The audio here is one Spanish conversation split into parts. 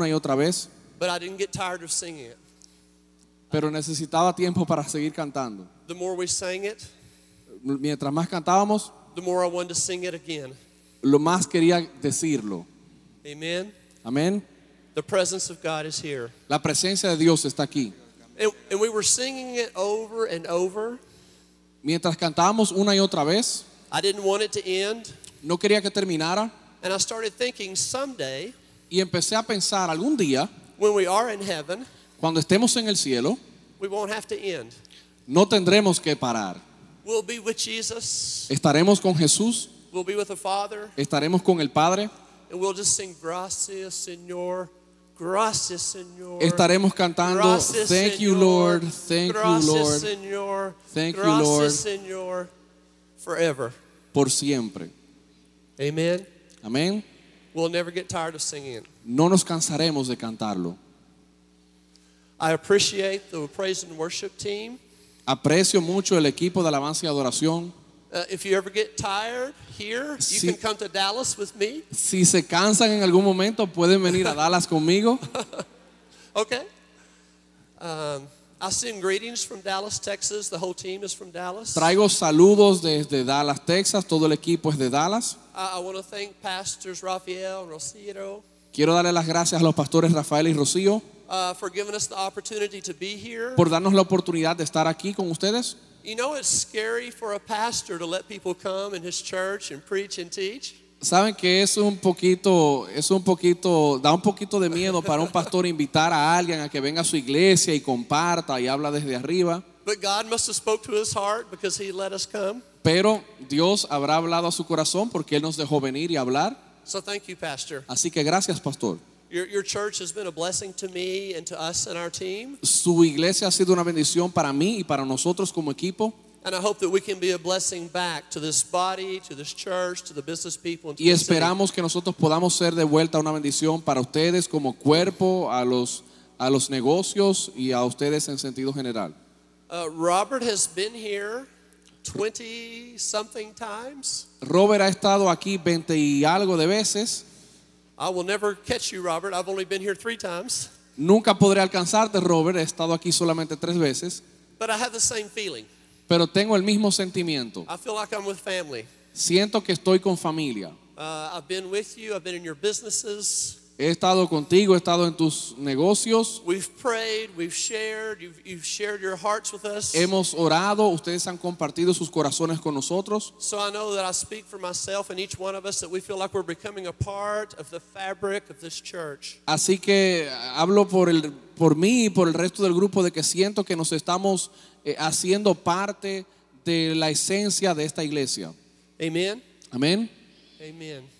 una y otra vez, but I didn't get tired of singing it. pero necesitaba tiempo para seguir cantando. The more we sang it, Mientras más cantábamos, the more I wanted to sing it again. lo más quería decirlo. Amen. Amén. The presence of God is here. La presencia de Dios está aquí. And, and we were singing it over and over. Mientras cantábamos una y otra vez, I didn't want it to end. no quería que terminara And I started thinking someday, y empecé a pensar algún día, when we are in heaven, cuando estemos en el cielo, we won't have to end. no tendremos que parar. We'll be with Jesus, Estaremos con Jesús, we'll be with the Father, estaremos con el Padre, and we'll just sing Gracias, Señor. Gracias, Señor. estaremos cantando Gracias, Thank you Señor. Lord, thank you Gracias, Lord, Señor. Thank you, Gracias, Lord. Señor. Forever. por siempre. Amen. Amén. We'll never get tired of singing it. No nos cansaremos de cantarlo. I appreciate the praise and worship team. Aprecio mucho el equipo de alabanza y adoración. Uh, if you ever get tired here, you Sí. can come to Dallas with me. Si se cansan en algún momento, pueden venir a Dallas conmigo. Okay. Um, I send greetings from Dallas, Texas. The whole team is from Dallas. Traigo saludos desde Dallas, Texas. Todo el equipo es de Dallas. I, I want to thank Pastors Rafael Rosito Quiero darle las gracias a los pastores Rafael y Rocío uh, for giving us the opportunity to be here. por darnos la oportunidad de estar aquí con ustedes. You know, it's scary for a pastor to let people come in his church and preach and teach. Saben que es un poquito, es un poquito, da un poquito de miedo para un pastor invitar a alguien a que venga a su iglesia y comparta y habla desde arriba. Pero Dios habrá hablado a su corazón porque Él nos dejó venir y hablar. So thank you, Pastor. Así que gracias, pastor. Your, your church has been a blessing to me and to us and our team. Su iglesia ha sido una bendición para mí y para nosotros como equipo. And I hope that we can be a blessing back to this body, to this church, to the business people, and to Y esperamos que nosotros podamos ser de vuelta una bendición para ustedes como cuerpo, a los, a los negocios y a ustedes en sentido general. Uh, Robert has been here 20 something times. Robert ha estado aquí 20 y algo de veces. I will never catch you, Robert. I've only been here three times. Nunca podré alcanzarte, Robert. He estado aquí solamente tres veces. But I have the same feeling. Pero tengo el mismo sentimiento. I feel like I'm with family. Siento que estoy con familia. Uh, I've been with you, I've been in your businesses. He estado contigo, he estado en tus negocios. We've prayed, we've shared, you've, you've shared your hearts with us. Hemos orado, ustedes han compartido sus corazones con nosotros. So I know that I speak for myself and each one of us that we feel like we're becoming a part of the fabric of this church. Así que hablo por, el, por mí y por el resto del grupo de que siento que nos estamos eh, haciendo parte de la esencia de esta iglesia. Amen. Amén. Amen.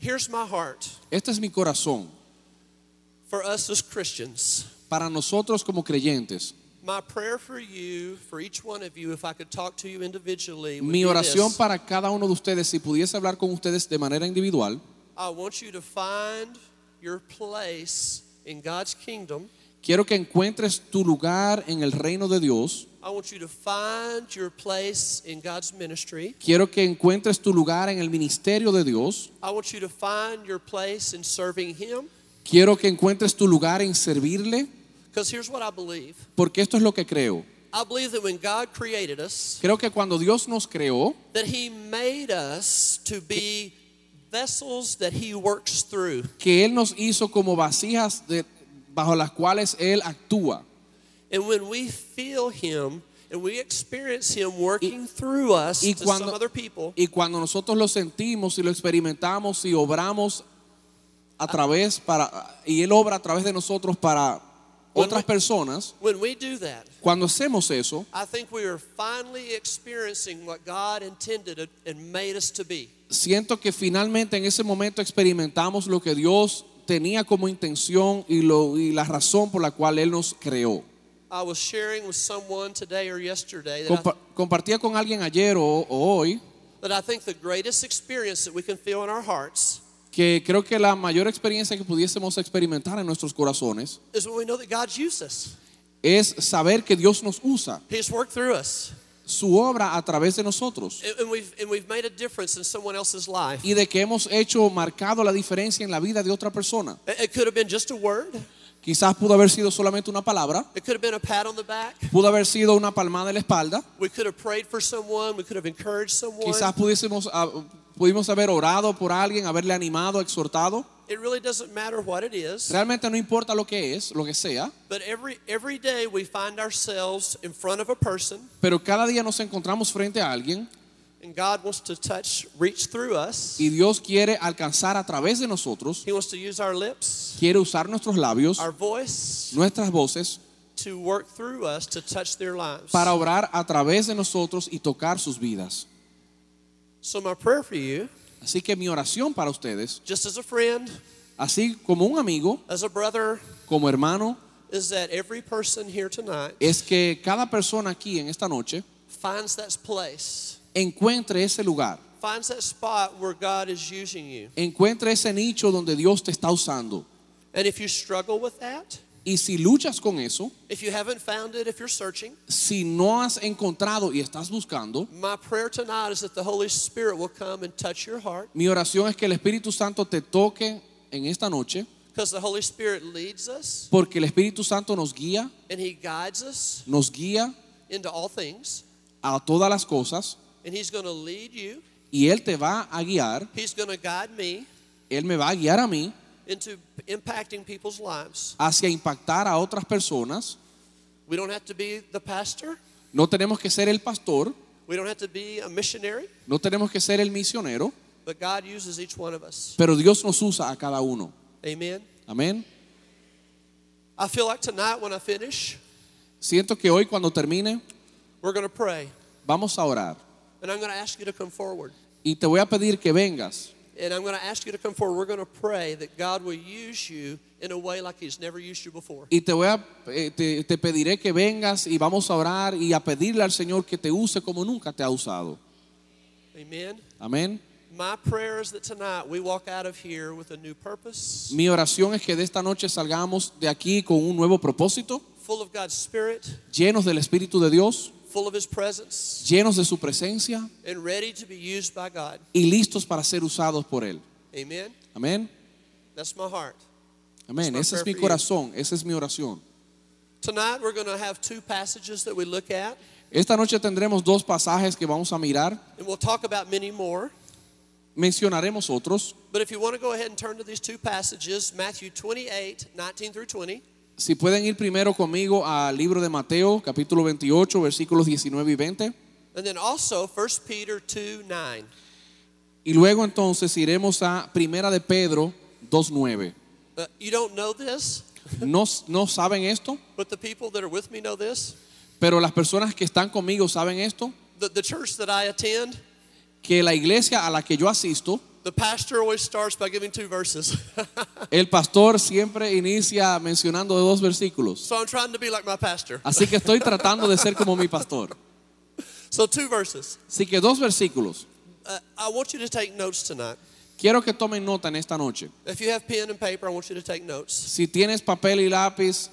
Here's my heart Este es mi corazón for us as Christians. para nosotros como creyentes. My prayer for you, for each one of you, if I could talk to you individually, Mi oración para cada uno de ustedes, si pudiese hablar con ustedes de manera individual, I want you to find your place in God's kingdom. quiero que encuentres tu lugar en el reino de Dios. I want you to find your place in God's ministry. Quiero que encuentres tu lugar en el ministerio de Dios. I want you to find your place in serving Him. Quiero que encuentres tu lugar en servirle, Because here's what I believe porque esto es lo que creo. I believe that when God created us, Creo que cuando Dios nos creó, that He made us to be vessels that He works through. que Él nos hizo como vasijas de- bajo las cuales Él actúa. And when we feel Him and we experience Him working through us y to cuando- some other people, Y cuando nosotros lo sentimos y lo experimentamos y obramos a través para y Él obra a través de nosotros para otras personas, when we do that, cuando hacemos eso, I think we are finally experiencing what God intended and made us to be. siento que finalmente en ese momento experimentamos lo que Dios tenía como intención y, lo, y la razón por la cual Él nos creó. I was sharing with someone today or yesterday that, Compa- compartía con alguien ayer o, o hoy I, that I think the greatest experience that we can feel in our hearts que creo que la mayor experiencia que pudiésemos experimentar en nuestros corazones is when we know that God's used us. es saber que Dios nos usa. He's worked through us. su obra a través de nosotros And, we've, and we've made a difference in someone else's life. y de que hemos hecho marcado la diferencia en la vida de otra persona. It, it could have been just a word. Quizás pudo haber sido solamente una palabra, It could have been a pat on the back. pudo haber sido una palmada en la espalda, We could have prayed for someone. We could have encouraged someone. quizás pudiésemos, ah, pudimos haber orado por alguien, haberle animado, exhortado. It really doesn't matter what it is. Realmente no importa lo que es, lo que sea, But every every day we find ourselves in front of a person, pero cada día nos encontramos frente a alguien and God wants to touch, reach through us. y Dios quiere alcanzar a través de nosotros, He wants to use our lips, quiere usar nuestros labios, our voice, nuestras voces, to work through us to touch their lives. para obrar a través de nosotros y tocar sus vidas. So my prayer for you, Así que mi oración para ustedes, just as a friend, así como un amigo, as a brother, como hermano, is that every person here tonight es que cada persona aquí en esta noche finds that place, encuentre ese lugar, finds that spot where God is using you. encuentre ese nicho donde Dios te está usando. And if you struggle with that, Y si luchas con eso, if you haven't found it, if you're searching, si no has encontrado y estás buscando, my prayer tonight is that the Holy Spirit will come and touch your heart mi oración es que el Espíritu Santo te toque en esta noche, because the Holy Spirit leads us porque el Espíritu Santo nos guía, and He guides us nos guía into all things. a todas las cosas And He's going to lead you, y Él te va a guiar, He's going to guide me Él me va a guiar a mí into impacting people's lives. hacia impactar a otras personas. We don't have to be the pastor, No tenemos que ser el pastor, we don't have to be a missionary, no tenemos que ser el misionero, but God uses each one of us. pero Dios nos usa a cada uno. Amen. Amén. I feel like tonight when I finish, Siento que hoy cuando termine we're going to pray. vamos a orar And I'm going to ask you to come forward. y te voy a pedir que vengas And I'm going to ask you to come forward. We're going to pray that God will use you in a way like He's never used you before. y te voy a eh, te, te pediré que vengas y vamos a orar y a pedirle al Señor que te use como nunca te ha usado. Amen. Amén. My prayer is that tonight we walk out of here with a new purpose, Mi oración es que de esta noche salgamos de aquí con un nuevo propósito, full of God's Spirit, llenos del Espíritu de Dios, full of His presence, llenos de su presencia and ready to be used by God. y listos para ser usados por Él. Amen. Amén. That's my heart. Amén. Ese es mi corazón, esa es mi oración. Tonight we're going to have two passages that we look at, Esta noche tendremos dos pasajes que vamos a mirar. and we'll talk about many more. Mencionaremos otros. But if you want to go ahead and turn to these two passages, Matthew 28, 19 through 20. Si pueden ir primero conmigo al libro de Mateo, capítulo 28, versículos 19 y 20. And then also 1 Peter 2, 9. Y luego entonces iremos a Primera de Pedro 2.9. Uh, you don't know this, No, no saben esto, but the people that are with me know this. pero las personas que están conmigo saben esto, The, the church that I attend, que la iglesia a la que yo asisto, the pastor always starts by giving two verses. el pastor siempre inicia mencionando dos versículos. so I'm trying to be like my pastor. Así que estoy tratando de ser como mi pastor. So two verses. Así que dos versículos. Uh, I want you to take notes tonight. Quiero que tomen nota en esta noche. If you have pen and paper, I want you to take notes. Si tienes papel y lápiz,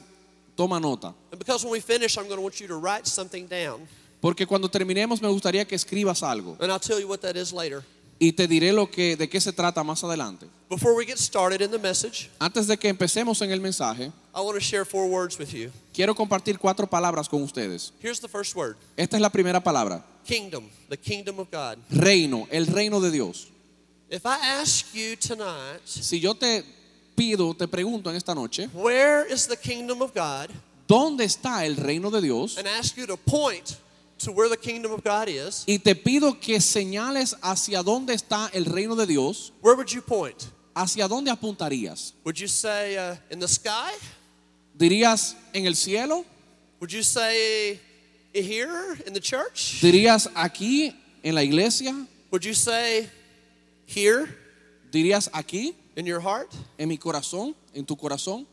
toma nota. And because when we finish, I'm going to want you to write something down. Porque cuando terminemos me gustaría que escribas algo And I'll tell you what that is later. Y te diré lo que, de qué se trata más adelante. Before we get started in the message, Antes de que empecemos en el mensaje, I want to share four words with you. quiero compartir cuatro palabras con ustedes. Here's the first word Esta es la primera palabra. kingdom, the kingdom of God. Reino, el reino de Dios. If I ask you tonight, Si yo te pido, te pregunto en esta noche, where is the kingdom of God, ¿dónde está el reino de Dios? and ask you to point to where the kingdom of God is, Y te pido que señales hacia dónde está el reino de Dios, where would you point? ¿hacia dónde apuntarías? Would you say uh, in the sky? ¿Dirías en el cielo? Would you say here in the church? ¿Dirías aquí en la iglesia? Would you say here ¿Dirías aquí in your heart? en mi corazón, en tu corazón?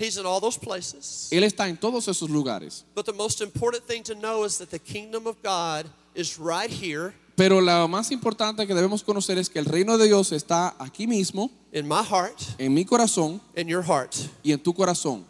He's in all those places. Él está en todos esos lugares. But the most important thing to know is that the kingdom of God is right here Pero lo más importante que debemos conocer es que el reino de Dios está aquí mismo, in my heart, en mi corazón in your heart. y en tu corazón.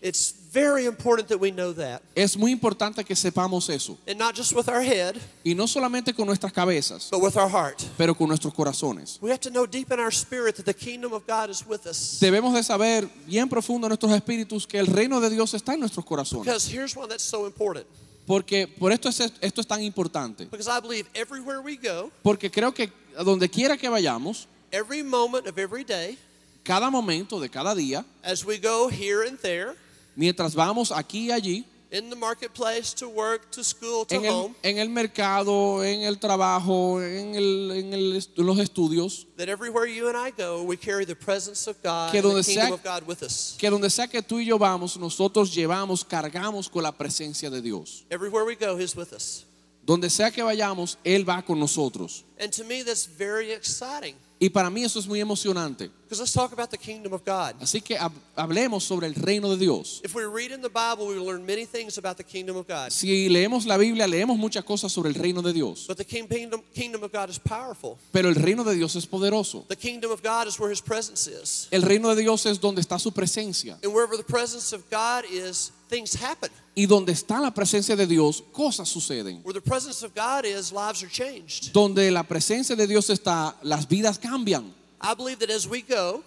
It's very important that we know that. Es muy importante que sepamos eso. And not just with our head, Y no solamente con nuestras cabezas, but with our heart. pero con nuestros corazones. We have to know deep in our spirit that the kingdom of God is with us. Debemos de saber bien profundo en nuestros espíritus que el reino de Dios está en nuestros corazones. Because here's one that's so important. Porque por esto es, esto es tan importante. Because I believe everywhere we go, Porque creo que a donde quiera que vayamos, every moment of every day, cada momento de cada día, as we go here and there, mientras vamos aquí y allí, in the marketplace, to work, to school, to en el, home, en el mercado, en el trabajo, en, el- en el est- en los estudios, that everywhere you and I go, we carry the presence of God, Que and the donde kingdom sea- of God with us. que donde sea que tú y yo vamos, nosotros llevamos, cargamos con la presencia de Dios. Everywhere we go, He's with us. Donde sea que vayamos, Él va con nosotros. And to me, that's very exciting. Y para mí eso es muy emocionante. Because let's talk about the kingdom of God. Así que hab- hablemos sobre el reino de Dios. If we read in the Bible, we learn many things about the kingdom of God. Si leemos la Biblia, leemos muchas cosas sobre el reino de Dios. But the king- kingdom, kingdom of God is powerful. Pero el reino de Dios es poderoso. The kingdom of God is where His presence is. El reino de Dios es donde está su presencia. And wherever the presence of God is, things happen. Y donde está la presencia de Dios, cosas suceden. Where the presence of God is, lives are changed. Donde la presencia de Dios está, las vidas cambian. I believe that as we go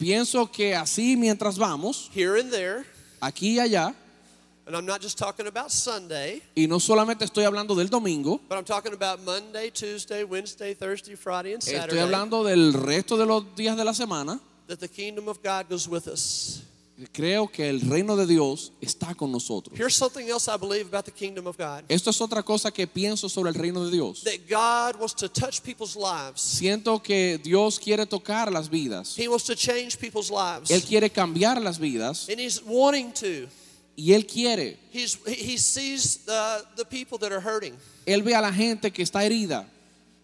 Pienso que así mientras vamos, here and there, aquí y allá, and I'm not just talking about Sunday, y no solamente estoy hablando del domingo, but I'm talking about Monday, Tuesday, Wednesday, Thursday, Friday, and estoy Saturday, hablando del resto de los días de la semana, that the kingdom of God goes with us. Creo que el reino de Dios está con nosotros. Here's something else I believe about the kingdom of God. Esto es otra cosa que pienso sobre el reino de Dios. That God wants to touch people's lives. Siento que Dios quiere tocar las vidas. He wants to change people's lives. Él quiere cambiar las vidas And he's wanting to. y Él quiere. He's, he sees the, the people that are hurting. Él ve a la gente que está herida.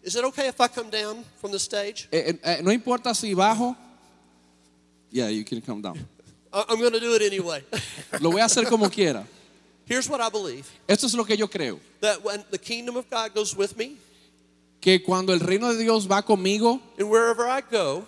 Is it okay if I come down from the stage? Eh, eh, eh, no importa si bajo. Yeah, you can come down. I'm going to do it anyway. Lo voy a hacer como quiera. Here's what I believe Esto es lo que yo creo. that when the kingdom of God goes with me, Que cuando el reino de Dios va conmigo, and wherever I go,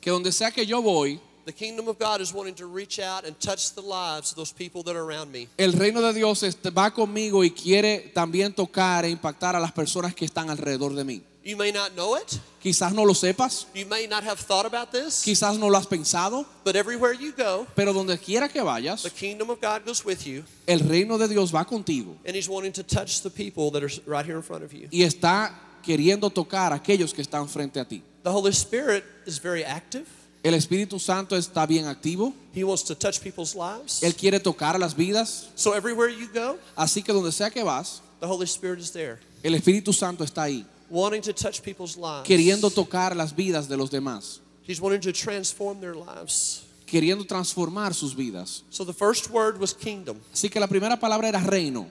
que donde sea que yo voy, the kingdom of God is wanting to reach out and touch the lives of those people that are around me. el reino de Dios va conmigo y quiere también tocar e impactar a las personas que están alrededor de mí. You may not know it, Quizás no lo sepas, you may not have thought about this, quizás no lo has pensado, but everywhere you go, pero donde quiera que vayas, the kingdom of God goes with you, el reino de Dios va contigo. And He's wanting to touch the people that are right here in front of you. y está queriendo tocar a aquellos que están frente a ti. The Holy Spirit is very active. El Espíritu Santo está bien activo, He wants to touch people's lives. Él quiere tocar las vidas, So everywhere you go, así que donde sea que vas, the Holy Spirit is there, el Espíritu Santo está ahí, wanting to touch people's lives. queriendo tocar las vidas de los demás, He's wanting to transform their lives. queriendo transformar sus vidas. So the first word was kingdom. Así que la primera palabra era reino.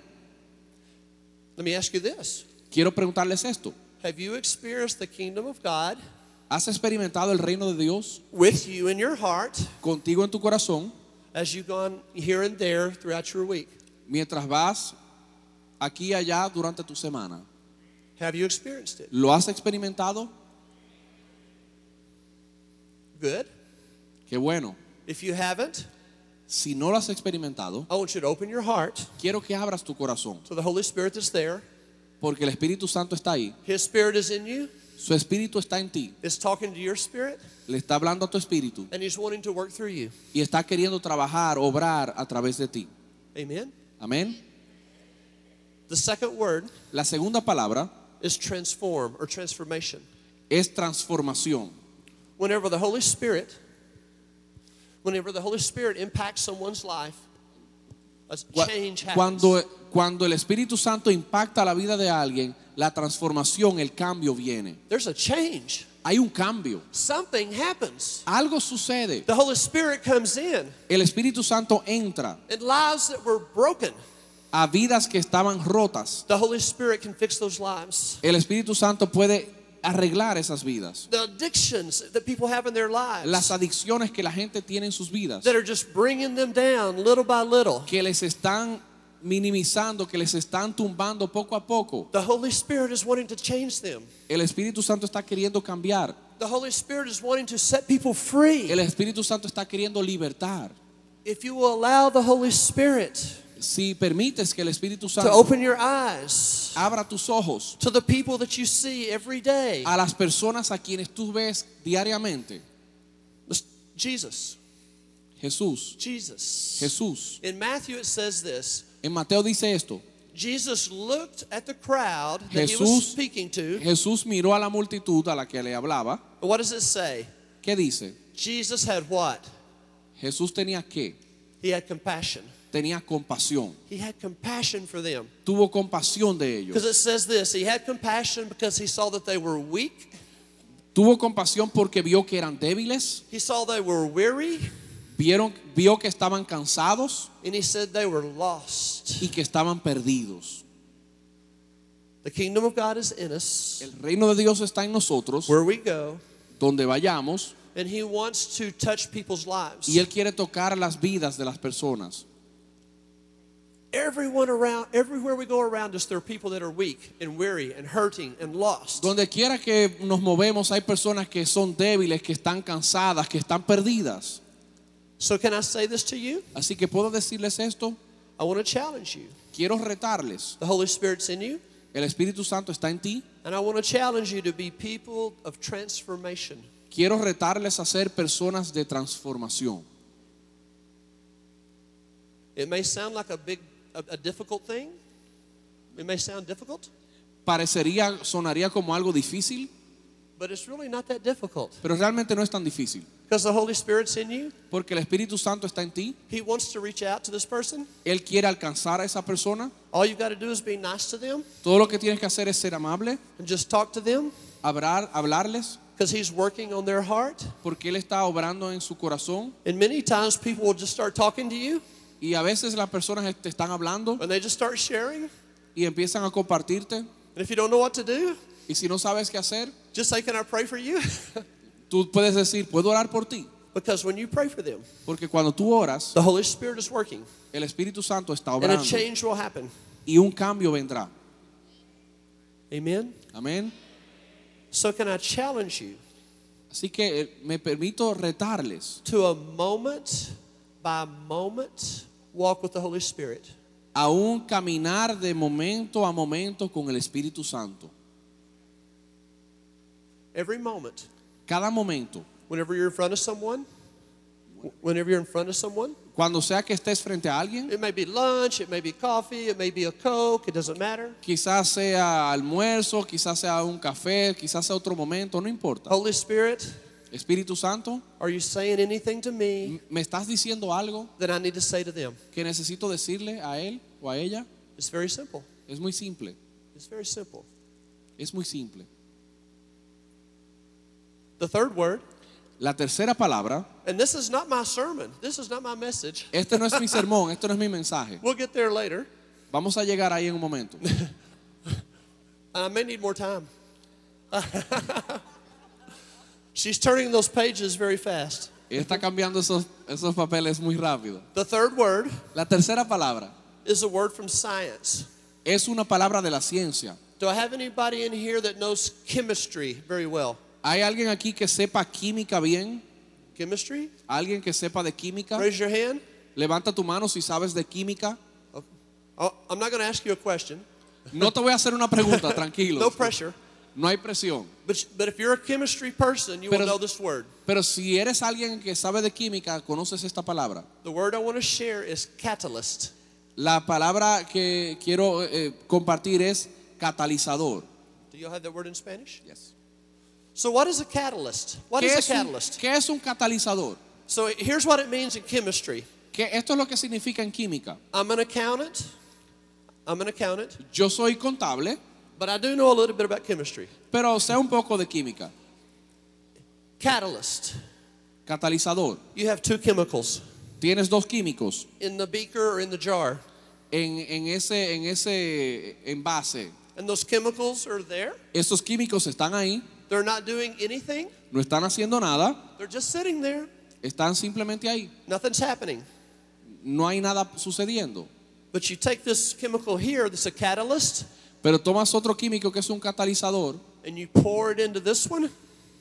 Let me ask you this. Quiero preguntarles esto. Have you experienced the kingdom of God ¿Has experimentado el reino de Dios with you in your heart contigo en tu corazón as you've gone here and there throughout your week? mientras vas aquí y allá durante tu semana? Have you experienced it? ¿Lo has experimentado? Good. Qué bueno. If you haven't, Si no lo has experimentado, I want you to open your heart quiero que abras tu corazón, to the Holy Spirit that's there. porque el Espíritu Santo está ahí. His Spirit is in you. Su Espíritu está en ti. It's talking to your spirit, Le está hablando a tu espíritu and He's wanting to work through you. y está queriendo trabajar, obrar a través de ti. Amen. Amén. The second word La segunda palabra is transform or transformation. es transformación. Whenever the Holy Spirit, whenever the Holy Spirit impacts someone's life, a change happens. Cuando, cuando el Espíritu Santo impacta la vida de alguien, la transformación, el cambio viene. There's a change. Hay un cambio. Something happens. Algo sucede. The Holy Spirit comes in, El Espíritu Santo entra and lives that were broken, a vidas que estaban rotas. the Holy Spirit can fix those lives. El Espíritu Santo puede arreglar esas vidas. The addictions that people have in their Las lives adicciones que la gente tiene en sus vidas, that are just bringing them down little by little. que les están minimizando, que les están tumbando poco a poco. The Holy Spirit is wanting to change them. El Espíritu Santo está queriendo cambiar. The Holy Spirit is wanting to set people free. El Espíritu Santo está queriendo libertar. if you will allow the Holy Spirit si permites que el Espíritu to Santo open your eyes abra tus ojos to the people that you see every day. a las personas a quienes tú ves diariamente, Jesus, Jesús, Jesus. Jesús. In Matthew, it says this En Mateo dice esto, Jesus looked at the crowd that he was Jesús- speaking to. Jesús miró a la multitud a la que le hablaba, What does it say? ¿qué dice? Jesus had what? Jesús tenía qué? He had compassion. Tenía compasión, He had compassion for them. tuvo compasión de Because ellos. it says this He had compassion because he saw that they were weak, Tuvo compasión porque vio que eran débiles, he saw they were weary, vieron, vio que estaban cansados and he said they were lost. y que estaban perdidos. The kingdom of God is in us, El reino de Dios está en nosotros, where we go, donde vayamos, and he wants to touch people's lives. y Él quiere tocar las vidas de las personas. Everyone around, everywhere we go around us, there are people that are weak and weary and hurting and lost. Donde quiera que nos movemos hay personas que son débiles, que están cansadas, que están perdidas. So, can I say this to you? Así que puedo decirles esto, I want to challenge you. quiero retarles. The Holy Spirit's in you, El Espíritu Santo está en ti. and I want to challenge you to be people of transformation. Quiero retarles a ser personas de transformación. It may sound like a big, a, a difficult thing. It may sound difficult, Parecería, sonaría como algo difícil, but it's really not that difficult pero realmente no es tan difícil. because the Holy Spirit's in you. Porque el Espíritu Santo está en ti. He wants to reach out to this person. Él quiere alcanzar a esa persona. All you've got to do is be nice to them Todo lo que tienes que hacer es ser amable, and just talk to them hablar, hablarles, because He's working on their heart. porque Él está obrando en su corazón. And many times people will just start talking to you Y a veces las personas te están hablando and they just start sharing. y empiezan a compartirte. And if you don't know what to do, Y si no sabes qué hacer, just say, Can I pray for you? tú puedes decir, puedo orar por ti. because when you pray for them, Porque cuando tú oras, the Holy Spirit is working el Espíritu Santo está and a obrando change will happen. y un cambio vendrá. Amen? Amén. So, can I challenge you Así que eh, me permito retarles to a moment by moment walk with the Holy Spirit? a un caminar de momento a momento con el Espíritu Santo. Every moment. Cada momento, Whenever you're in front of someone, whenever you're in front of someone, cuando sea que estés frente a alguien, it may be lunch, it may be coffee, it may be a Coke, it doesn't matter. quizás sea almuerzo, quizás sea un café, quizás sea otro momento, no importa. Holy Spirit, Espíritu Santo, are you saying anything to me ¿me estás diciendo algo that I need to say to them? que necesito decirle a él o a ella? It's very simple. Es muy simple, It's very simple. es muy simple. The third word, La tercera palabra, and this is not my sermon, this is not my message. este no es mi sermón, este no es mi mensaje. We'll get there later. Vamos a llegar ahí en un momento. And I may need more time. She's turning those pages very fast. Ella está cambiando esos, esos papeles muy rápido. The third word La tercera palabra is a word from science. es una palabra de la ciencia. Do I have anybody in here that knows chemistry very well? ¿Hay alguien aquí que sepa química bien? Chemistry? ¿Alguien que sepa de química? Raise your hand. Levanta tu mano si sabes de química. Oh, I'm not going to ask you a question. No te voy a hacer una pregunta, tranquilo. No pressure. No hay presión. But, but if you're a chemistry person, you will Pero- know this word. Pero si eres alguien que sabe de química, conoces esta palabra. The word I want to share is catalyst. La palabra que quiero eh, compartir es catalizador. Do you have that word in Spanish? Yes. So, what is a catalyst? What ¿Qué, is a un, catalyst? qué es un catalizador? So, here's what it means in chemistry Que esto es lo que significa en química. I'm an accountant. I'm an accountant, Yo soy contable, but I do know a little bit about chemistry. pero sé un poco de química. Catalyst. Catalizador. You have two chemicals Tienes dos químicos in the beaker or in the jar, en, en ese, en ese envase. and those chemicals are there. Estos químicos están ahí, They're not doing anything, no están haciendo nada, they're just sitting there. están simplemente ahí. Nothing's happening. No hay nada sucediendo. But you take this chemical here, that's a catalyst, Pero tomas otro químico que es un catalizador and you pour it into this one,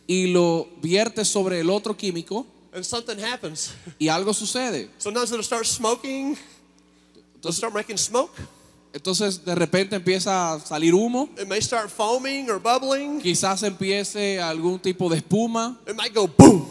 y lo viertes sobre el otro químico and something happens. y algo sucede. Sometimes it'll start smoking. It'll Entonces, start making smoke. entonces de repente empieza a salir humo, It may start foaming or bubbling. quizás empiece algún tipo de espuma, It might go boom.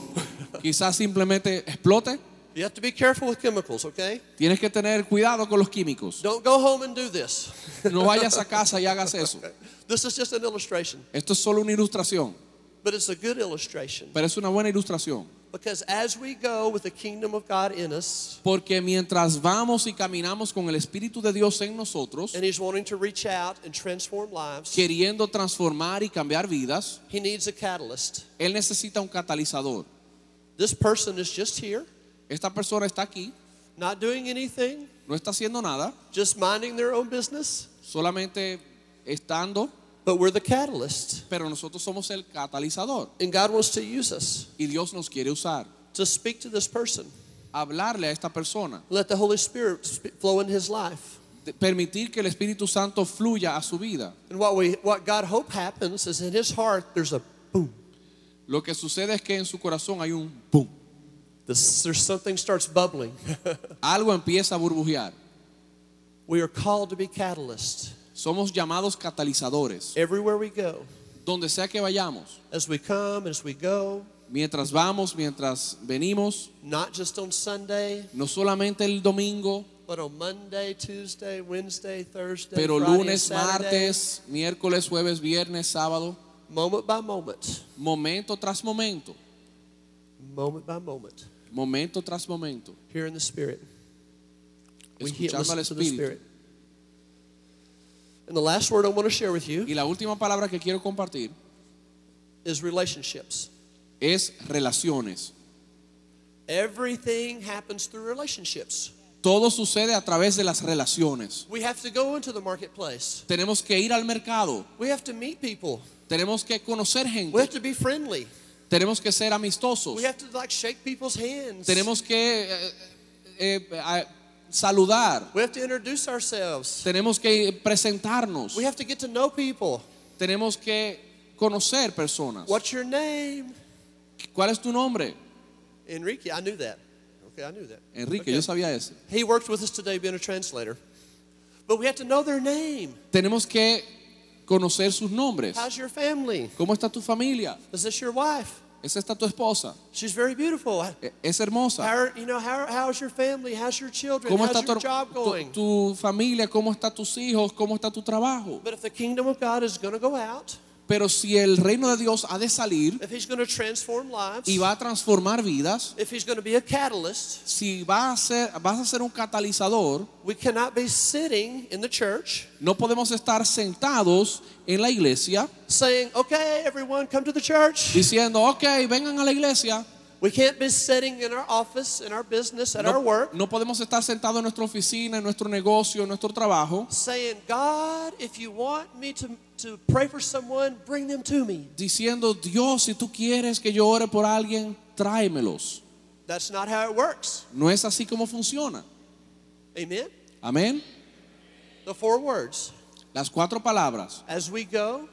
quizás simplemente explote. You have to be careful with chemicals, okay? Tienes que tener cuidado con los químicos. Don't go home and do this. No vayas a casa y hagas eso. This is just an illustration, Esto es solo una ilustración, but it's a good illustration pero es una buena ilustración. because as we go with the kingdom of God in us, Porque mientras vamos y caminamos con el Espíritu de Dios en nosotros, and He's wanting to reach out and transform lives, queriendo transformar y cambiar vidas, He needs a catalyst. Él necesita un catalizador. This person is just here, Esta persona está aquí, not doing anything, no está haciendo nada, just minding their own business, solamente estando, but we're the catalyst. pero nosotros somos el catalizador And God wants to use us y Dios nos quiere usar. to speak to this person. Hablarle a esta persona, Let the Holy Spirit sp- flow in his life. permitir que el Espíritu Santo fluya a su vida. And what we what God hope happens is in his heart there's a boom. Lo que sucede es que en su corazón hay un boom. There's something starts bubbling. Algo empieza a burbujear. we are called to be catalysts. Somos llamados catalizadores. everywhere we go. Donde sea que vayamos, As we come, as we go, mientras vamos, mientras venimos, not just on Sunday, no solamente el domingo, but on Monday, Tuesday, Wednesday, Thursday, pero Friday, lunes, Saturday, martes, miércoles, jueves, viernes, sábado, moment by moment, momento tras momento, moment by moment, momento tras momento, here in the Spirit. We hear, escuchando al Espíritu. Spirit. And the last word I want to share with you Y la última palabra que quiero compartir is relationships. es relaciones. Everything happens through relationships. Todo sucede a través de las relaciones. We have to go into the marketplace. Tenemos que ir al mercado, We have to meet people. tenemos que conocer We gente, have to be friendly. Tenemos que ser amistosos, We have to like shake people's hands. tenemos que eh, eh, eh, saludar, We have to introduce ourselves. tenemos que presentarnos, We have to get to know people. tenemos que conocer personas. What's your name? ¿Cuál es tu nombre? Enrique. I knew that. Okay, I knew that. Enrique, Okay. yo sabía eso. He worked with us today being a translator. But we have to know their name. Tenemos que conocer sus nombres. How's your family? ¿Cómo está tu familia? Is this your wife? ¿Es esta tu esposa? She's very beautiful. E- ¿Es hermosa? How are, you know, how, how's your family? How's your children? ¿Cómo How's está your tu, job tu- going? tu familia? ¿Cómo están tus hijos? ¿Cómo está tu trabajo? But if the kingdom of God is going to go out, Pero si el reino de Dios ha de salir if He's going to transform lives, y va a transformar vidas, if He's going to be a catalyst, si va a ser, vas a ser un catalizador, we cannot be sitting in the church no podemos estar sentados en la iglesia saying, okay, everyone, come to the church. diciendo, ok, vengan a la iglesia. We can't be sitting in our office, in our business, at our No, work, no podemos estar sentados en nuestra oficina, en nuestro negocio, en nuestro trabajo, saying, God, if you want me to, to pray for someone, bring them to me. diciendo, Dios, si tú quieres que yo ore por alguien, tráemelos. That's not how it works. No es así como funciona. Amen? Amén. The four words. Las cuatro palabras. As we go,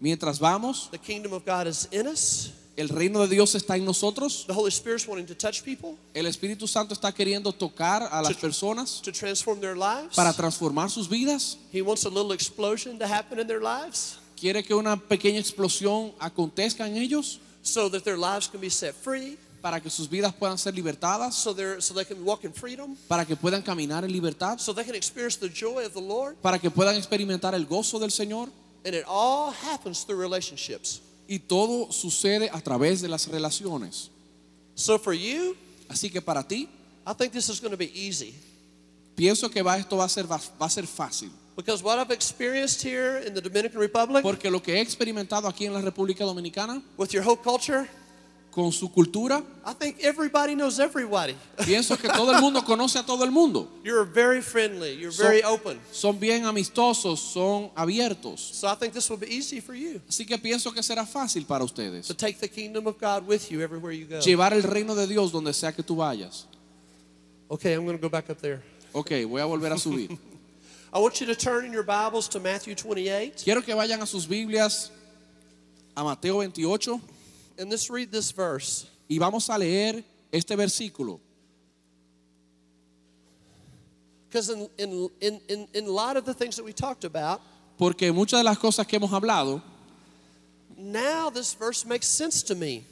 Mientras vamos, the kingdom of God is in us. El reino de Dios está en nosotros. The Holy Spirit's wanting to touch people, El Espíritu Santo está queriendo tocar a las personas to transform their lives. para transformar sus vidas. He wants a little explosion to happen in their lives Quiere que una pequeña explosión acontezca en ellos so that their lives can be set free, para que sus vidas puedan ser libertadas, so, they're, so they can walk in freedom, para que puedan caminar en libertad, so they can experience the joy of the Lord. para que puedan experimentar el gozo del Señor. And it all happens through relationships. Y todo sucede a través de las relaciones. So for you, Así que para ti, I think this is going to be easy. pienso que va, esto va a, ser, va a ser fácil. Because what I've experienced here in the Dominican Republic Porque lo que he experimentado aquí en la República Dominicana, with your whole culture, con su cultura, I think everybody knows everybody. pienso que todo el mundo conoce a todo el mundo. You're very friendly, you're So- very open. Son bien amistosos, son abiertos. So I think this will be easy for you Así que pienso que será fácil para to ustedes take the kingdom of God with you everywhere you go. llevar el reino de Dios donde sea que tú vayas. Okay, I'm going to go back up there. Ok, voy a volver a subir. I want you to turn in your Bibles to Matthew 28 Quiero que vayan a sus Biblias a Mateo 28 and let's read this verse. y vamos a leer este versículo, Because in, in, in, in, in a lot of the things that we talked about, porque muchas de las cosas que hemos hablado, now this verse makes sense to me.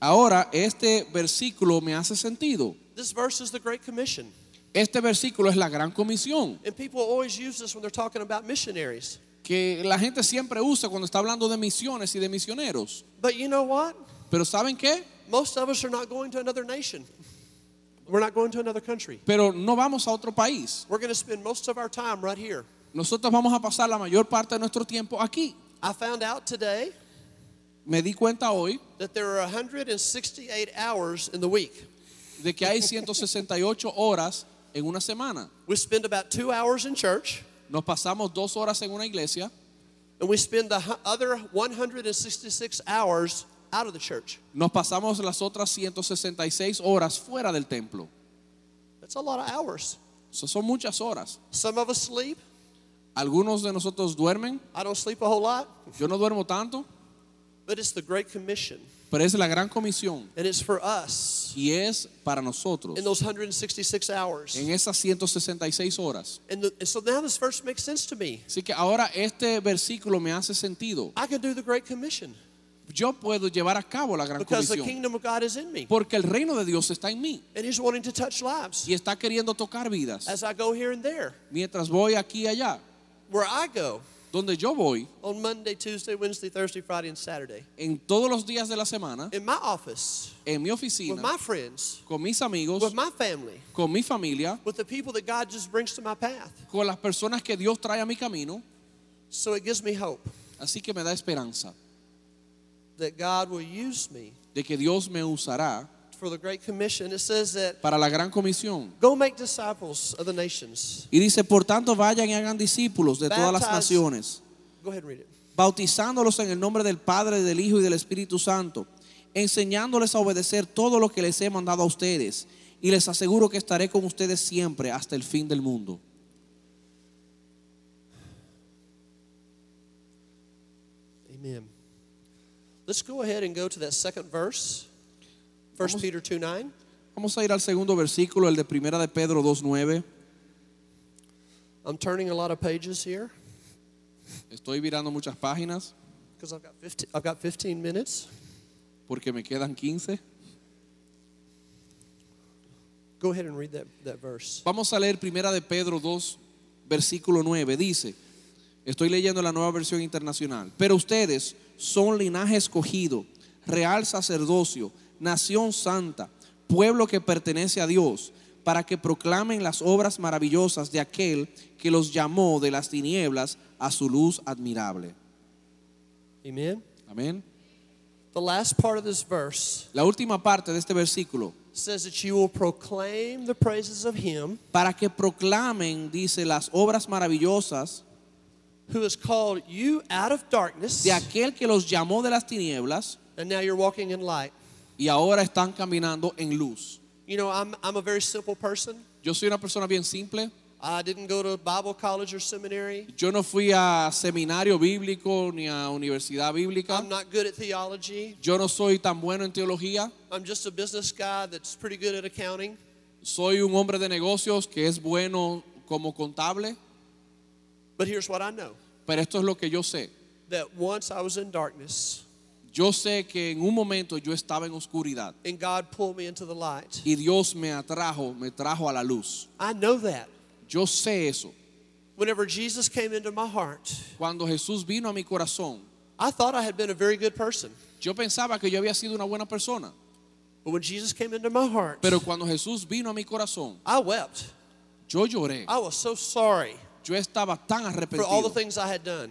ahora este versículo me hace sentido. This verse is the Great Commission. Este versículo es la gran comisión And people always use this when they're talking about missionaries. Que la gente siempre usa cuando está hablando de misiones y de misioneros. But you know what? Pero ¿saben qué? Most of us are not going to another nation. We're not going to another country. Pero no vamos a otro país. We're going to spend most of our time right here. Nosotros vamos a pasar la mayor parte de nuestro tiempo aquí. I found out today Me di cuenta hoy that there are 168 hours in the week. de que hay 168 horas en una semana. We spend about two hours in church, Nos pasamos dos horas en una iglesia and we spend the other 166 hours out of the church. Nos pasamos las otras 166 horas fuera del templo. That's a lot of hours. Eso son muchas horas. Some of us sleep. Algunos de nosotros duermen. I don't sleep a whole lot, Yo no duermo tanto, but it's the Great Commission, pero es la gran comisión and it's for us y es para nosotros in those 166 hours. en esas 166 horas. And, the, and so now this verse makes sense to me. Así que ahora este versículo me hace sentido. I can do the Great Commission Yo puedo llevar a cabo la gran because the comisión kingdom of God is in me, porque el reino de Dios está en mí and He's wanting to touch lives y está queriendo tocar vidas. as I go here and there. Mientras voy aquí y allá, Where I go donde yo voy, on Monday, Tuesday, Wednesday, Thursday, Friday, and Saturday, en todos los días de la semana, in my office, en mi with oficina, my friends, con mis amigos, with my family, con mi familia, with the people that God just brings to my path. con las personas que Dios trae a mi camino. So it gives me hope Así que me da esperanza that God will use me de que Dios me usará for the Great Commission. It says that para la gran comisión. go make disciples of the nations. Y dice, por tanto, vayan y hagan discípulos de todas las naciones, Go ahead and read it. bautizándolos en el nombre del Padre, del Hijo y del Espíritu Santo, enseñándoles a obedecer todo lo que les he mandado a ustedes. Y les aseguro que estaré con ustedes siempre hasta el fin del mundo. Amen. Let's go ahead and go to that second verse. 1 Vamos- Peter 2 9. Vamos a ir al segundo versículo, el de Primera de Pedro 2.9. I'm turning a lot of pages here Estoy virando muchas páginas because I've got 15, I've got 15 minutes. porque me quedan 15. Go ahead and read that, that verse. Vamos a leer Primera de Pedro 2, versículo 9. Dice, estoy leyendo la nueva versión internacional, pero ustedes son linaje escogido, real sacerdocio, nación santa, pueblo que pertenece a Dios, para que proclamen las obras maravillosas de aquel que los llamó de las tinieblas a su luz admirable. Amen. Amén. The last part of this verse La última parte de este versículo, says that you will proclaim the praises of him para que proclamen, dice, las obras maravillosas who has called you out of darkness de aquel que los llamó de las tinieblas and now you're walking in light. Y ahora están caminando en luz. You know, I'm, I'm a very simple person. Yo soy una persona bien simple. I didn't go to Bible college or seminary. Yo no fui a seminario bíblico ni a universidad bíblica. I'm not good at theology. Yo no soy tan bueno en teología. I'm just a business guy that's pretty good at accounting. Soy un hombre de negocios que es bueno como contable. But here's what I know Pero esto es lo que yo sé. that once I was in darkness Yo sé que en un momento yo estaba en oscuridad and God pulled me into the light. y Dios me atrajo, me trajo a la luz. I know that. Yo sé eso. Whenever Jesus came into my heart, Cuando Jesús vino a mi corazón, I thought I had been a very good person. yo pensaba que yo había sido una buena persona. But when Jesus came into my heart, Pero cuando Jesús vino a mi corazón, I wept. yo lloré. I was so sorry Yo estaba tan arrepentido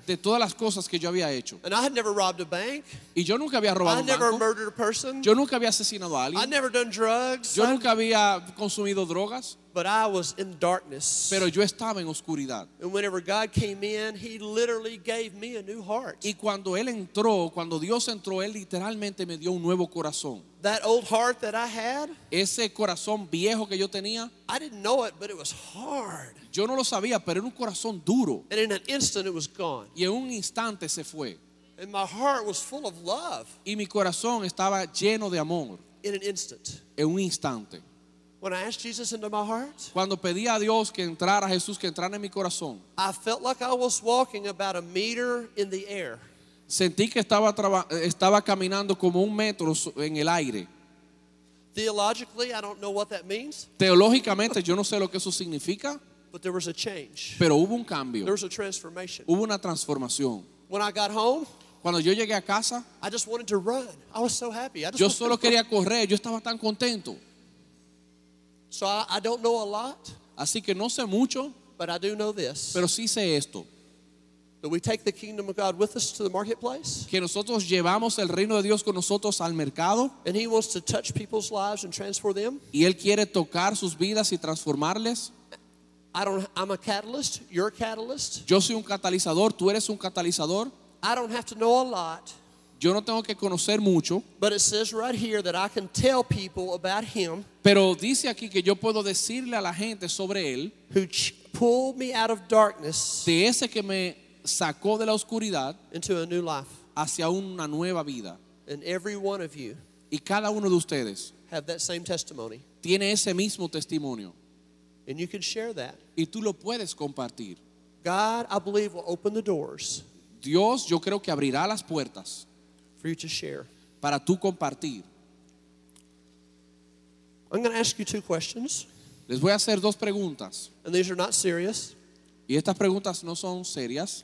de todas las cosas que yo había hecho. And I had never robbed a bank. Y yo nunca había robado un never banco. murdered a person. Yo nunca había asesinado a alguien. never done drugs. Yo nunca había consumido drogas. but I was in darkness. Pero yo estaba en oscuridad. and whenever God came in, He literally gave me a new heart. Y cuando Él entró, cuando Dios entró, Él literalmente me dio un nuevo corazón. That old heart that I had, Ese corazón viejo que yo tenía, I didn't know it, but it was hard. yo no lo sabía, pero era un corazón duro. And in an instant, it was gone. Y en un instante se fue. And my heart was full of love. Y mi corazón estaba lleno de amor. in an instant. en un instante. When I asked Jesus into my heart, Cuando pedí a Dios que entrara, Jesús que entrara en mi corazón, I felt like I was walking about a meter in the air. Sentí que estaba, estaba caminando como un metro en el aire. Theologically, I don't know what that means, Teológicamente yo no sé lo que eso significa, but there was a change. pero hubo un cambio, There was a transformation. hubo una transformación. When I got home, Cuando yo llegué a casa, I just wanted to run. I was so happy. I just yo solo quería correr, yo estaba tan contento. So I, I don't know a lot, Así que no sé mucho, but I do know this. pero sí sé esto, we take the kingdom of God with us to the marketplace, que nosotros llevamos el reino de Dios con nosotros al mercado and He wants to touch people's lives and transform them. y Él quiere tocar sus vidas y transformarles. I don't. I'm a catalyst. You're a catalyst. Yo soy un catalizador, tú eres un catalizador. I don't have to know a lot, Yo no tengo que conocer mucho, but it says right here that I can tell people about Him pero dice aquí que yo puedo decirle a la gente sobre Él, who pulled me out of darkness de ese que me sacó de la oscuridad into a new life. hacia una nueva vida. And every one of you Y cada uno de ustedes have that same testimony, tiene ese mismo testimonio and you can share that. y tú lo puedes compartir. God, I believe, will open the doors Dios yo creo que abrirá las puertas for you to share. para tú compartir. I'm going to ask you two questions, Les voy a hacer dos preguntas and these are not serious. y estas preguntas no son serias,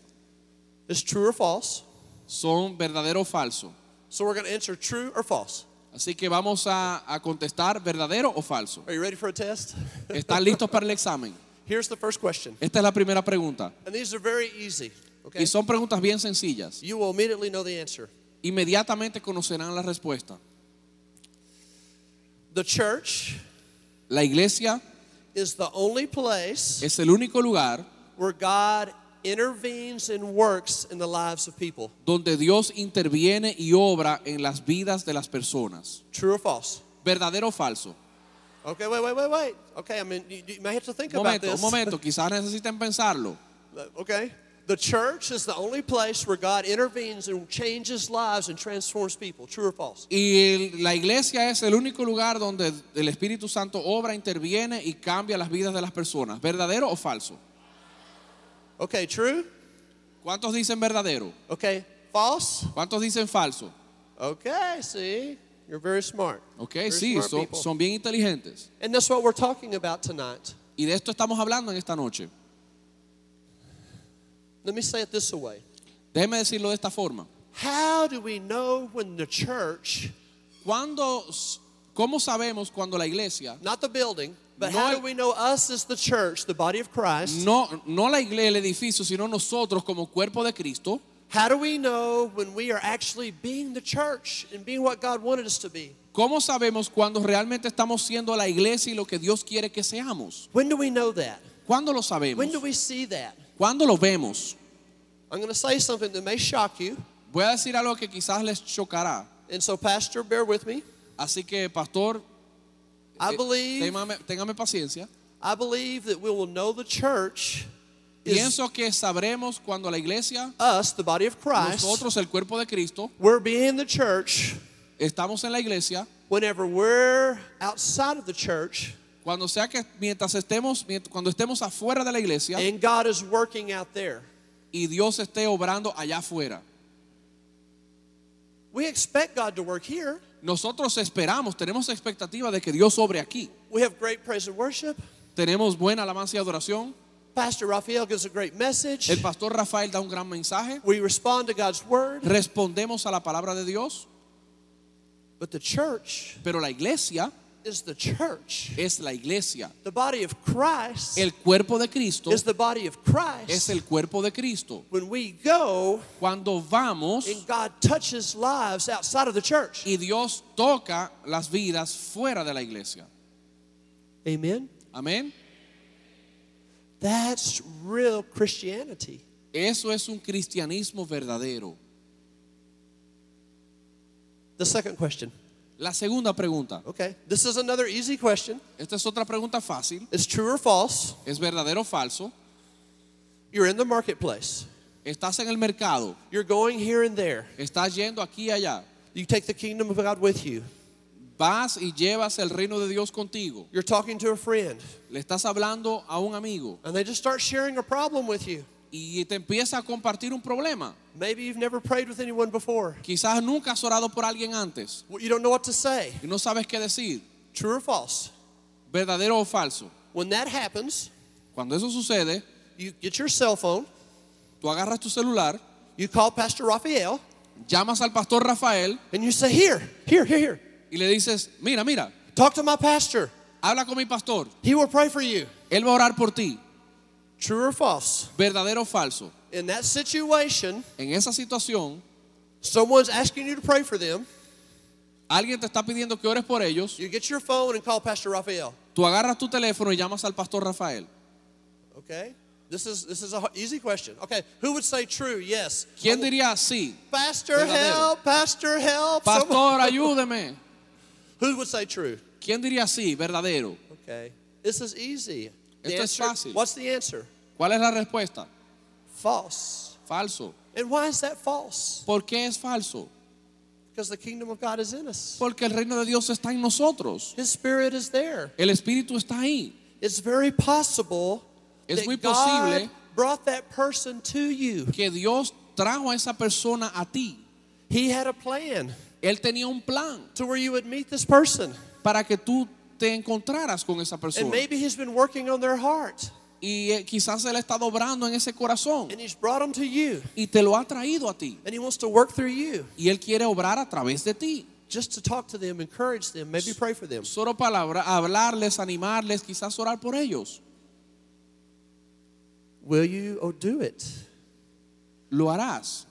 It's true or false. son verdadero o falso. So we're going to answer true or false. Así que vamos a, a contestar verdadero o falso. Are you ready for a test? ¿Están listos para el examen? Here's the first question. Esta es la primera pregunta. And these are very easy. Okay? Y son preguntas bien sencillas. You will immediately know the answer. Inmediatamente conocerán la respuesta. The church La iglesia is the only place es el único lugar where God intervenes and works in the lives of people. donde Dios interviene y obra en las vidas de las personas. True or false? ¿Verdadero o falso? Okay, wait, wait, wait, wait. Okay, I mean, you, you may have to think Un about momento, un this. momento, quizás necesiten pensarlo. Okay? The church is the only place where God intervenes and changes lives and transforms people. True or false? Y la iglesia es el único lugar donde el Espíritu Santo obra, interviene y cambia las vidas de las personas. ¿Verdadero o falso? Okay, true? ¿Cuántos dicen verdadero? Okay, false? ¿Cuántos dicen falso? Okay, see? You're very smart. Ok, Very sí, smart son, son bien inteligentes. And that's what we're talking about tonight. Y de esto estamos hablando en esta noche. Let me say it this way. Déjeme decirlo de esta forma. How do we know when the church, Cuando, ¿Cómo sabemos cuando la iglesia, not the building, but No how do we know us as the church, the body of Christ? no, no la iglesia, el edificio, sino nosotros como cuerpo de Cristo, How do we know when we are actually being the church and being what God wanted us to be? ¿cómo sabemos cuando realmente estamos siendo la iglesia y lo que Dios quiere que seamos? When do we know that? ¿Cuándo lo sabemos? When do we see that? ¿Cuándo lo vemos? I'm going to say something that may shock you. Voy a decir algo que quizás les chocará. And so, Pastor, bear with me. Así que, pastor, I believe, téngame, téngame paciencia. I believe that we will know the church Pienso que sabremos cuando la iglesia, us, the body of Christ. nosotros, el cuerpo de Cristo, We're being the church estamos en la iglesia, whenever we're outside of the church cuando sea que mientras estemos, cuando estemos afuera de la iglesia and God is working out there. y Dios esté obrando allá afuera. We expect God to work here. Nosotros esperamos, tenemos expectativa de que Dios obre aquí. We have great praise and worship. Tenemos buena alabanza y adoración. Pastor Raphael gives a great message. El pastor Rafael da un gran mensaje. We respond to God's word. Respondemos a la palabra de Dios, But the church pero la iglesia is the church. es la iglesia. The body of Christ El cuerpo de Cristo is the body of Christ. es el cuerpo de Cristo. when we go Cuando vamos and God touches lives outside of the church. y Dios toca las vidas fuera de la iglesia. Amen. Amén. That's real Christianity. Eso es un cristianismo verdadero. The second question. La segunda pregunta. Okay. This is another easy question. Esta es otra pregunta fácil. It's true or false. ¿Es verdadero o falso? You're in the marketplace. Estás en el mercado. You're going here and there. Estás yendo aquí y allá. You take the kingdom of God with you. vas y llevas el reino de Dios contigo. You're talking to a friend, Le estás hablando a un amigo and they just start sharing a problem with you. Y te empieza a compartir un problema. Maybe you've never prayed with anyone before. Quizás nunca has orado por alguien antes Well, You don't know what to say. y no sabes qué decir, True or false? verdadero o falso. When that happens, Cuando eso sucede, you get your cell phone, tú agarras tu celular, you call Pastor Raphael, llamas al pastor Rafael and you say, Here, here, here, here. y le dices, mira, mira, Talk to my pastor. habla con mi pastor, He will pray for you. él va a orar por ti, True or false? verdadero o falso. In that situation, En esa situación, someone's asking you to pray for them. alguien te está pidiendo que ores por ellos, You get your phone and call Pastor Rafael. tú agarras tu teléfono y llamas al pastor Rafael. Okay? This is this is a h- easy question. Okay, who would say true? Yes. ¿Quién diría sí? Pastor Verdadero. help, Pastor help. Someone- Pastor, ayúdeme. Who would say true? ¿Quién diría sí? Verdadero. Okay. This is easy. The Esto es fácil. What's the answer? ¿Cuál es la respuesta? False. Falso. And why is that false? ¿Por qué es falso? Because the kingdom of God is in us. Porque el reino de Dios está en nosotros. His spirit is there. El Espíritu está ahí. It's very possible Es that muy God posible brought that person to you. Que Dios trajo a esa persona a ti. He had a plan Él tenía un plan to where you would meet this person. para que tú te encontraras con esa And persona. maybe he's been working on their heart. Y eh, quizás Él está obrando en ese corazón And he's brought them to you. y te lo ha traído a ti. And he wants to work through you. Y Él quiere obrar a través de ti. Just to talk to them, encourage them, maybe pray for them. Solo palabra, hablarles, animarles, quizás orar por ellos. Will you oh, do it? Lo harás.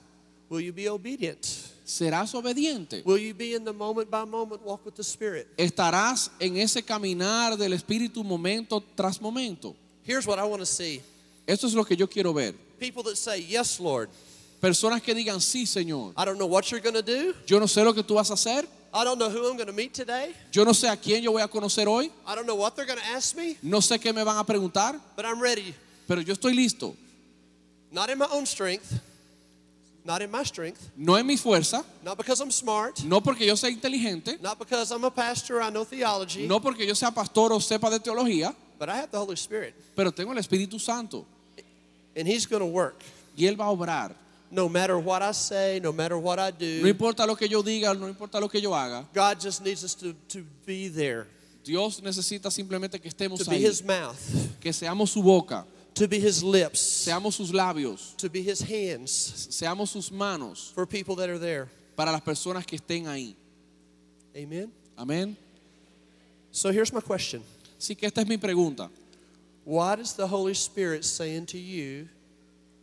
Will you be obedient? Serás obediente. Will you be in the moment by moment walk with the Spirit? Estarás en ese caminar del Espíritu momento tras momento. Here's what I want to see Esto es lo que yo quiero ver. people that say, Yes, Lord. Personas que digan, sí, Señor. I don't know what you're going to do. Yo no sé lo que tú vas a hacer. I don't know who I'm going to meet today. Yo no sé a quién yo voy a conocer hoy. I don't know what they're going to ask me, No sé qué me van a preguntar. but I'm ready. Pero yo estoy listo. Not in my own strength, not in my strength, No en mi fuerza. not because I'm smart, No porque yo sea inteligente. not because I'm a pastor, I know theology, No porque yo sea pastor o sepa de teología. But I have the Holy Spirit. Pero tengo el Espíritu Santo. And He's going to work. Y Él va a obrar. No matter what I say, no matter what I No do, importa lo que yo diga, no importa lo que yo haga. God just needs us to, to be there, Dios necesita simplemente que to estemos be ahí. His mouth, Que seamos su boca. to be His lips, Seamos sus labios. to be His hands Seamos sus manos for people that are there. para las personas que estén ahí. Amen? Amén. So here's my question Así que esta es mi pregunta. What is the Holy Spirit saying to you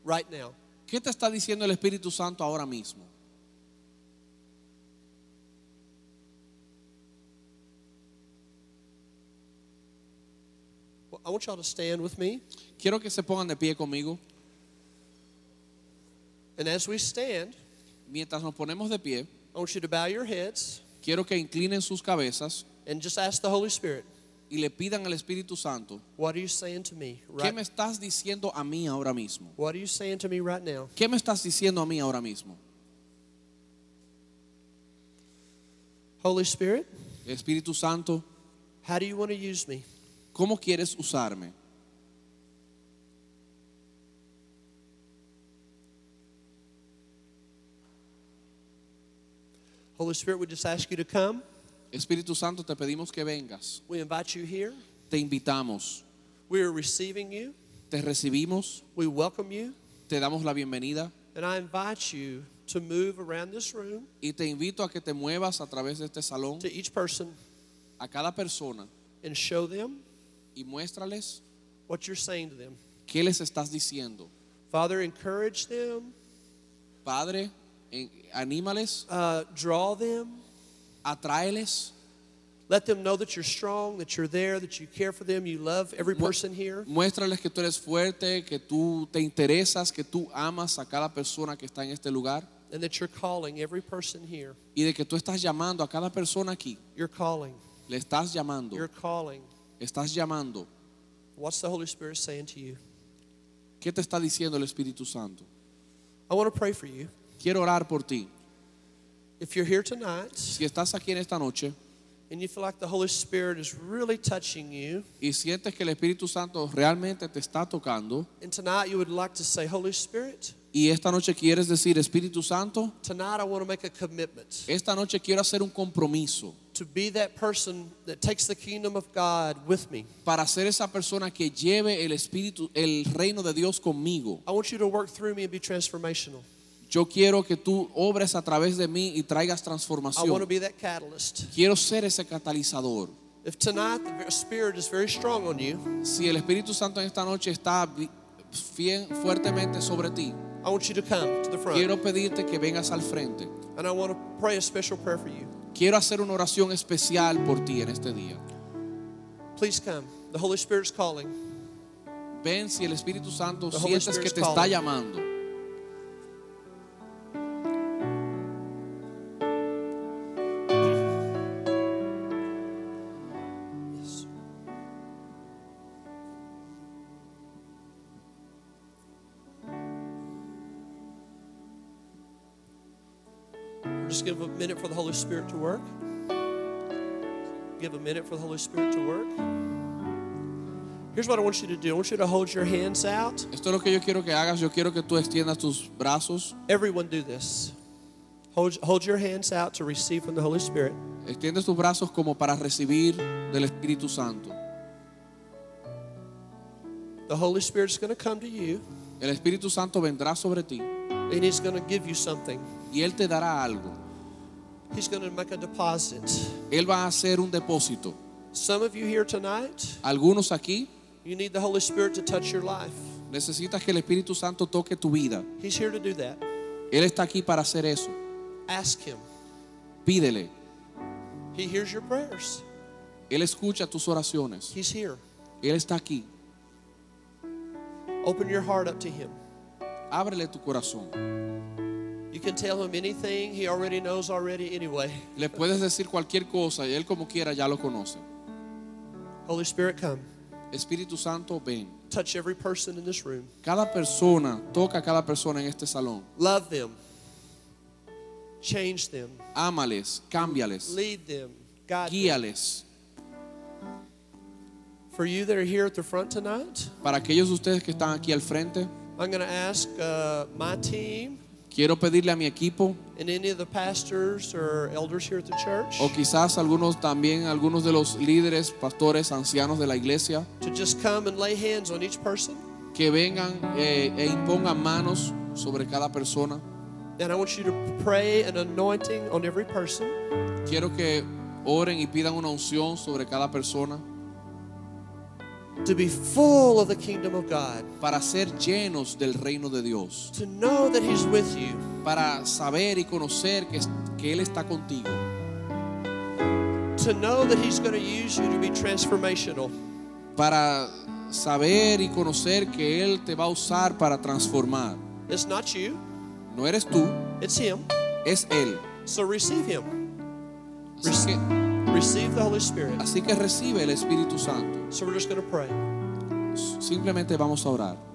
right now? ¿Qué te está diciendo el Espíritu Santo ahora mismo? Well, I want y'all to stand with me. Quiero que se pongan de pie conmigo. And as we stand, Mientras nos ponemos de pie, I want you to bow your heads quiero que inclinen sus cabezas and just ask the Holy Spirit, y le pidan al Espíritu Santo, What are you saying to me ¿qué right me estás diciendo a mí ahora mismo? What are you saying to me right now? ¿Qué me estás diciendo a mí ahora mismo? Holy Spirit, Espíritu Santo, how do you want to use me? ¿cómo quieres usarme? Holy Spirit, we just ask you to come. Espíritu Santo, te pedimos que vengas. We invite you here. Te invitamos, We are receiving you. te recibimos, We welcome you. te damos la bienvenida And I invite you to move around this room y te invito a que te muevas a través de este salón to each person a cada persona and show them y muéstrales what you're saying to them. qué les estás diciendo. Father, encourage them, Padre, anímales, uh, draw them, atráeles, let them know that you're strong, that you're there, that you care for them, you love every person here. muéstrales que tú eres fuerte, que tú te interesas, que tú amas a cada persona que está en este lugar and that you're calling every person here. y de que tú estás llamando a cada persona aquí. You're calling. Le estás llamando, You're calling. estás llamando. What's the Holy Spirit saying to you? ¿Qué te está diciendo el Espíritu Santo? I want to pray for you. Quiero orar por ti. If you're here tonight Si estás aquí en esta noche and you feel like the Holy Spirit is really touching you, y sientes que el Espíritu Santo realmente te está tocando and tonight you would like to say, Holy Spirit, y esta noche quieres decir, Espíritu Santo, tonight I want to make a commitment esta noche quiero hacer un compromiso to be that person that takes the kingdom of God with me. para ser esa persona que lleve el Espíritu, el reino de Dios conmigo. I want you to work through me and be transformational. Yo quiero que tú obres a través de mí y traigas I want to transformación. be that catalyst. Quiero ser ese catalizador. If tonight the Spirit is very strong on you, Si el Espíritu Santo en esta noche está fien- fuertemente sobre ti, I want you to come to the front. quiero pedirte que vengas al frente. And I want to pray a special prayer for you. Quiero hacer una oración especial por ti en este día. Please come. The Holy Spirit's calling. Ven si el Espíritu Santo The sientes que te está calling. llamando. Just give a minute for the Holy Spirit to work. Give a minute for the Holy Spirit to work. Here's what I want you to do I want you to hold your hands out. Esto es lo que yo quiero que hagas. Yo quiero que tú extiendas tus brazos. Everyone do this. Hold, hold your hands out to receive from the Holy Spirit. Extiendes tus brazos como para recibir del Espíritu Santo. The Holy Spirit's going to come to you El Espíritu Santo vendrá sobre ti and He's going to give you something. Y Él te dará algo. He's going to make a deposit. Él va a hacer un depósito. Some of you here tonight, Algunos aquí you need the Holy Spirit to touch your life. necesitas que el Espíritu Santo toque tu vida. He's here to do that. Él está aquí para hacer eso. Ask Him. Pídele. He hears your prayers. Él escucha tus oraciones. He's here. Él está aquí. Open your heart up to Him. Ábrele tu corazón. You can tell Him anything He already knows already anyway. Le puedes decir cualquier cosa y Él como quiera ya lo conoce. Holy Spirit, come. Espíritu Santo, ven. Touch every person in this room. Cada persona, toca a cada persona en este salón. Love them. Change them. Ámales, cámbiales, Lead them. Guide them. guíales. For you that are here at the front tonight, Para aquellos de ustedes que están aquí al frente, I'm going to ask uh, my team quiero pedirle a mi equipo and any of the pastors or elders here at the church o quizás algunos también, algunos de los líderes, pastores, ancianos de la iglesia, to just come and lay hands on each person. que vengan eh, e impongan manos sobre cada persona. And I want you to pray an anointing on every person. Quiero que oren y pidan una unción sobre cada persona to be full of the kingdom of God, para ser llenos del reino de Dios, to know that He's with you, para saber y conocer que, que Él está contigo, to know that He's going to use you to be transformational, para saber y conocer que Él te va a usar para transformar. It's not you, No eres tú, it's Him. es Él. So receive Him. Que, Receive the Holy Spirit. así que recibe el Espíritu Santo. So we're just going to pray. Simplemente vamos a orar.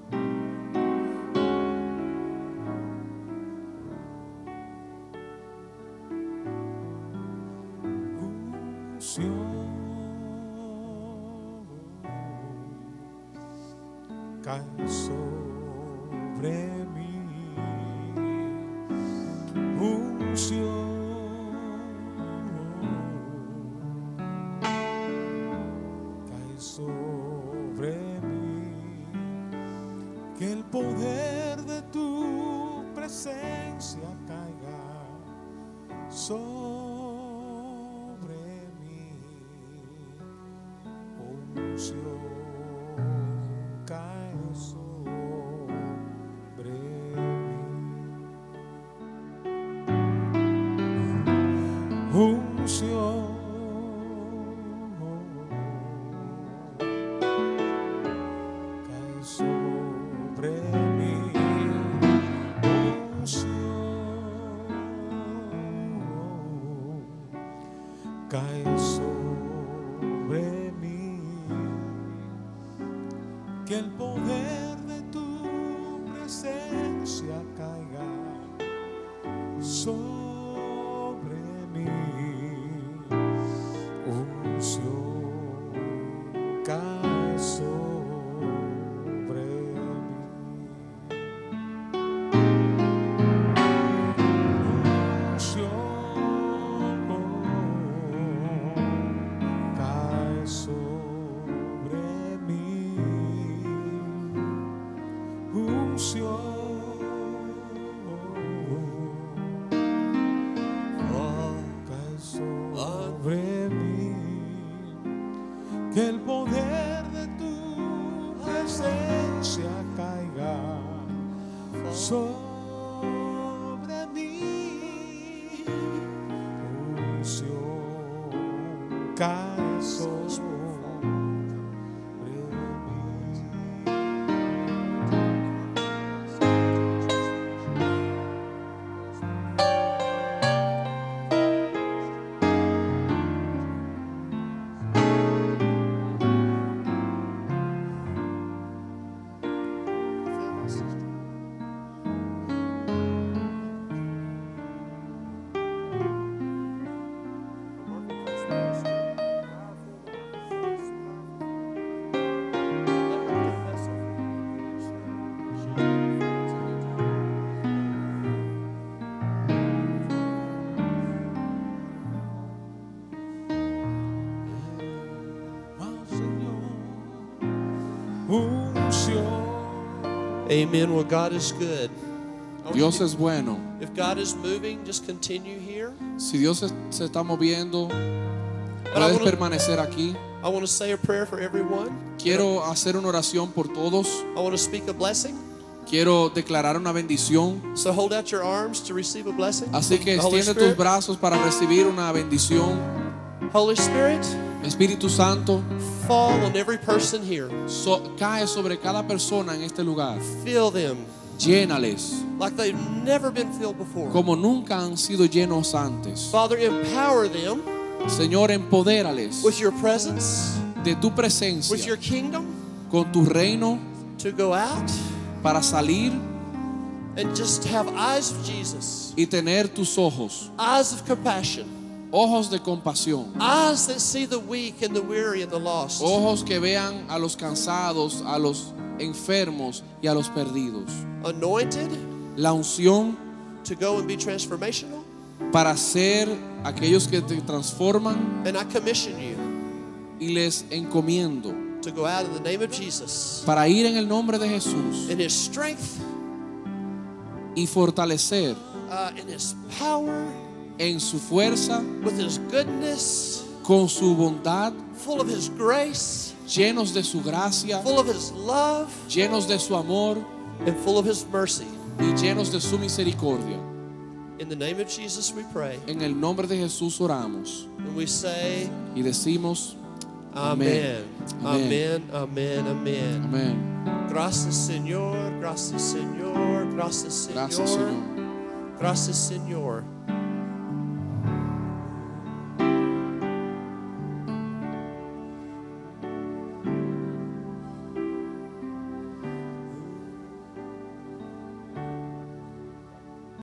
cae sobre el Amen. Well, God is good. Dios es bueno. If God is moving, just continue here. Si Dios se, está moviendo, puedes permanecer aquí. I want to say a prayer for everyone. Quiero hacer una oración por todos. I want to speak a blessing. Quiero declarar una bendición. So hold out your arms to receive a blessing. Así que extiende tus brazos para recibir una bendición. Holy Spirit, Espíritu Santo, fall on every person here. so- cae sobre cada persona en este lugar. Fill them Llénales like they've never been filled before. como nunca han sido llenos antes. Father, empower them Señor, empodérales with your presence, de tu with your presencia, kingdom con tu reino, to go out para salir and just have eyes of Jesus, y tener tus ojos, eyes of compassion, ojos de compasión, eyes that see the weak and the weary and the lost. ojos que vean a los cansados, a los enfermos y a los perdidos. Anointed La unción to go and be transformational. para ser aquellos que te transforman And I commission you y les encomiendo to go out in the name of Jesus para ir en el nombre de Jesús in his strength, y fortalecer uh, in his power, en su fuerza, with his goodness, con su bondad, full of his grace, llenos de su gracia, full of his love, llenos de su amor and full of his mercy. y llenos de su misericordia. In the name of Jesus we pray. En el nombre de Jesús oramos And we say, y decimos. Amen. Amen. Amen. Amen. amén. Gracias, Señor. Gracias, Señor. Gracias, Señor. Gracias Señor. Gracias, Señor.